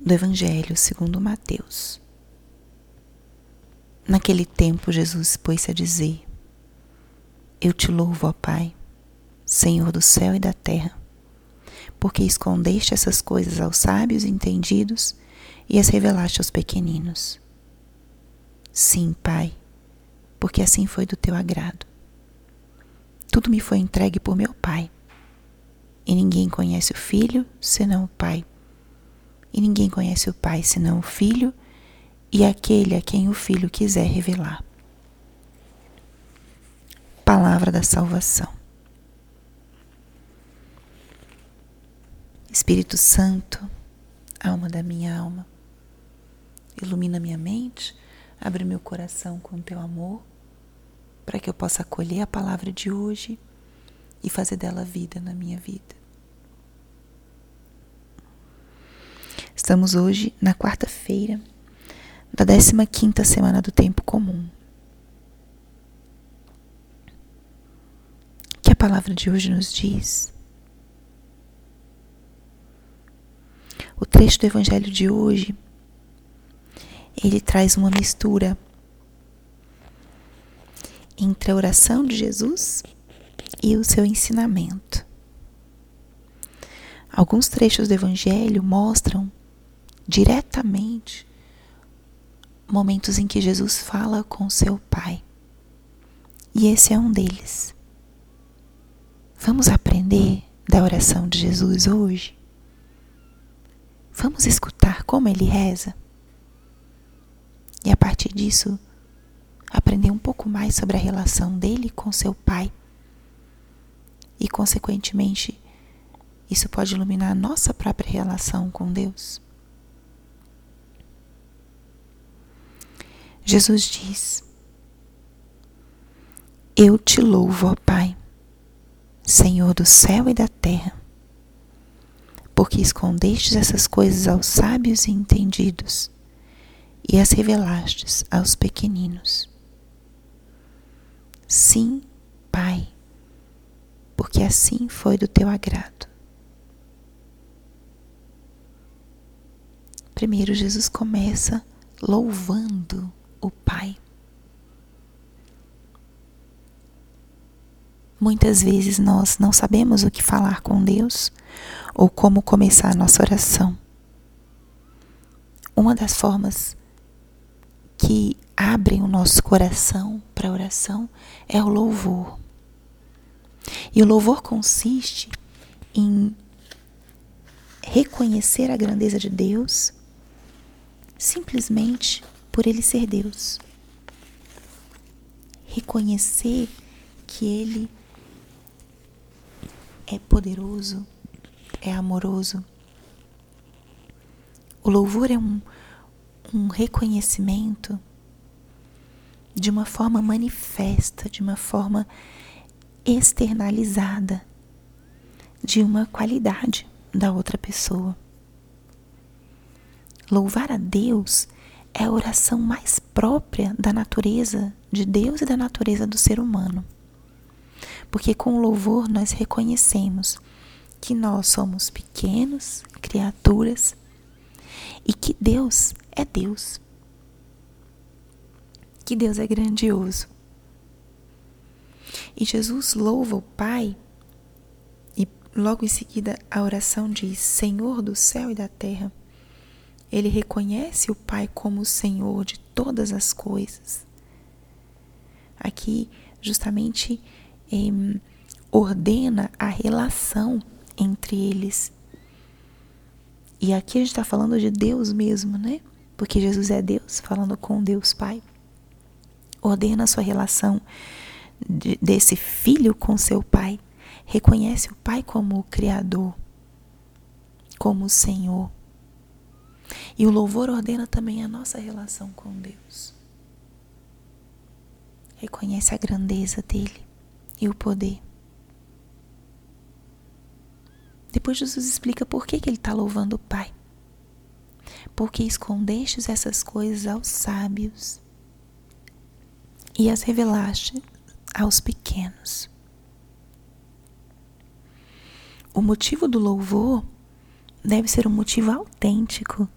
do Evangelho segundo Mateus. Naquele tempo, Jesus pôs-se a dizer: Eu te louvo, ó Pai, Senhor do céu e da terra, porque escondeste essas coisas aos sábios e entendidos e as revelaste aos pequeninos. Sim, Pai, porque assim foi do teu agrado. Tudo me foi entregue por meu Pai, e ninguém conhece o Filho senão o Pai e ninguém conhece o Pai senão o Filho e aquele a quem o Filho quiser revelar. Palavra da Salvação. Espírito Santo, alma da minha alma, ilumina minha mente, abre meu coração com teu amor, para que eu possa acolher a palavra de hoje e fazer dela vida na minha vida. Estamos hoje na quarta-feira da 15ª semana do tempo comum. Que a palavra de hoje nos diz? O trecho do evangelho de hoje ele traz uma mistura entre a oração de Jesus e o seu ensinamento. Alguns trechos do evangelho mostram diretamente momentos em que Jesus fala com seu Pai. E esse é um deles. Vamos aprender da oração de Jesus hoje? Vamos escutar como ele reza? E a partir disso, aprender um pouco mais sobre a relação dele com seu Pai. E, consequentemente, isso pode iluminar a nossa própria relação com Deus. Jesus diz: Eu te louvo, ó Pai, Senhor do céu e da terra, porque escondestes essas coisas aos sábios e entendidos e as revelastes aos pequeninos. Sim, Pai, porque assim foi do teu agrado. Primeiro, Jesus começa louvando o Pai. Muitas vezes nós não sabemos o que falar com Deus ou como começar a nossa oração. Uma das formas que abrem o nosso coração para a oração é o louvor. E o louvor consiste em reconhecer a grandeza de Deus simplesmente por ele ser Deus. Reconhecer que ele é poderoso, é amoroso. O louvor é um, um reconhecimento de uma forma manifesta, de uma forma externalizada de uma qualidade da outra pessoa. Louvar a Deus é a oração mais própria da natureza de Deus e da natureza do ser humano. Porque com louvor nós reconhecemos que nós somos pequenos, criaturas, e que Deus é Deus. Que Deus é grandioso. E Jesus louva o Pai, e logo em seguida a oração diz: Senhor do céu e da terra ele reconhece o Pai como o Senhor de todas as coisas. Aqui, justamente, eh, ordena a relação entre eles. E aqui a gente está falando de Deus mesmo, né? Porque Jesus é Deus, falando com Deus Pai. Ordena a sua relação de, desse filho com seu pai. Reconhece o pai como o Criador, como o Senhor. E o louvor ordena também a nossa relação com Deus. Reconhece a grandeza dele e o poder. Depois Jesus explica por que, que ele está louvando o Pai. Porque escondestes essas coisas aos sábios e as revelaste aos pequenos. O motivo do louvor deve ser um motivo autêntico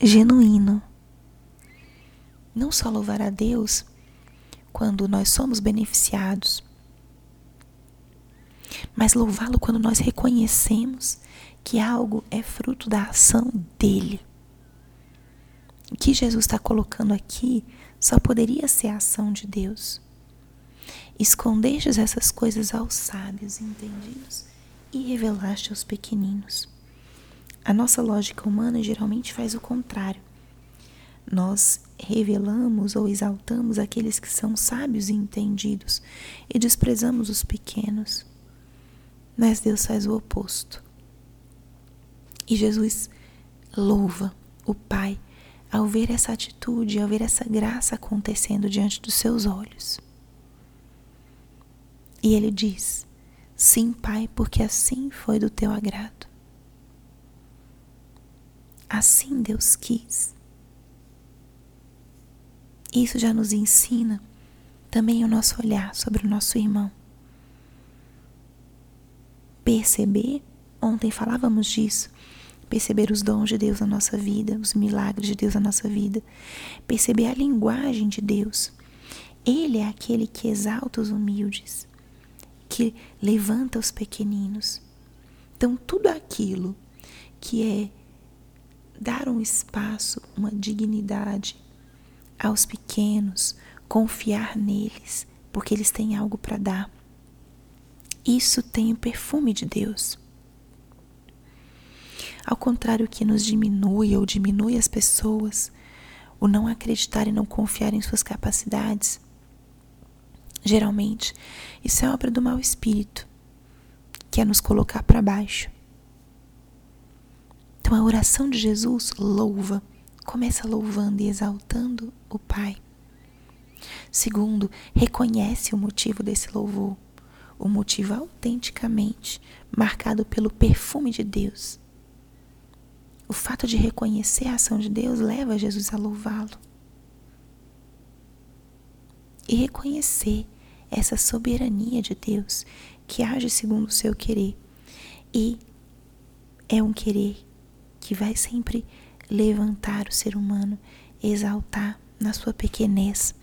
genuíno. Não só louvar a Deus quando nós somos beneficiados, mas louvá-lo quando nós reconhecemos que algo é fruto da ação dele. O que Jesus está colocando aqui só poderia ser a ação de Deus. Escondestes essas coisas aos sábios entendidos e revelaste aos pequeninos. A nossa lógica humana geralmente faz o contrário. Nós revelamos ou exaltamos aqueles que são sábios e entendidos e desprezamos os pequenos. Mas Deus faz o oposto. E Jesus louva o Pai ao ver essa atitude, ao ver essa graça acontecendo diante dos seus olhos. E ele diz: Sim, Pai, porque assim foi do teu agrado. Assim Deus quis. Isso já nos ensina também o nosso olhar sobre o nosso irmão. Perceber, ontem falávamos disso, perceber os dons de Deus na nossa vida, os milagres de Deus na nossa vida, perceber a linguagem de Deus. Ele é aquele que exalta os humildes, que levanta os pequeninos. Então, tudo aquilo que é dar um espaço, uma dignidade aos pequenos, confiar neles, porque eles têm algo para dar. Isso tem o perfume de Deus. Ao contrário que nos diminui ou diminui as pessoas, o não acreditar e não confiar em suas capacidades, geralmente isso é obra do mau espírito, que é nos colocar para baixo. Então a oração de Jesus louva, começa louvando e exaltando o Pai. Segundo, reconhece o motivo desse louvor, o motivo autenticamente marcado pelo perfume de Deus o fato de reconhecer a ação de Deus leva Jesus a louvá-lo. E reconhecer essa soberania de Deus que age segundo o seu querer. E é um querer que vai sempre levantar o ser humano, exaltar na sua pequenez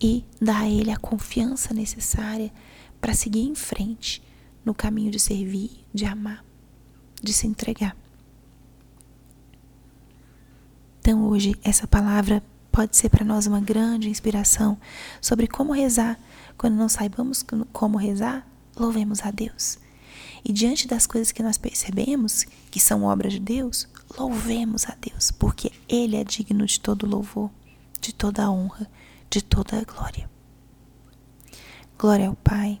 e dar a ele a confiança necessária para seguir em frente no caminho de servir, de amar, de se entregar. Então, hoje, essa palavra pode ser para nós uma grande inspiração sobre como rezar. Quando não saibamos como rezar, louvemos a Deus. E diante das coisas que nós percebemos que são obras de Deus, louvemos a Deus, porque Ele é digno de todo louvor, de toda honra, de toda glória. Glória ao Pai,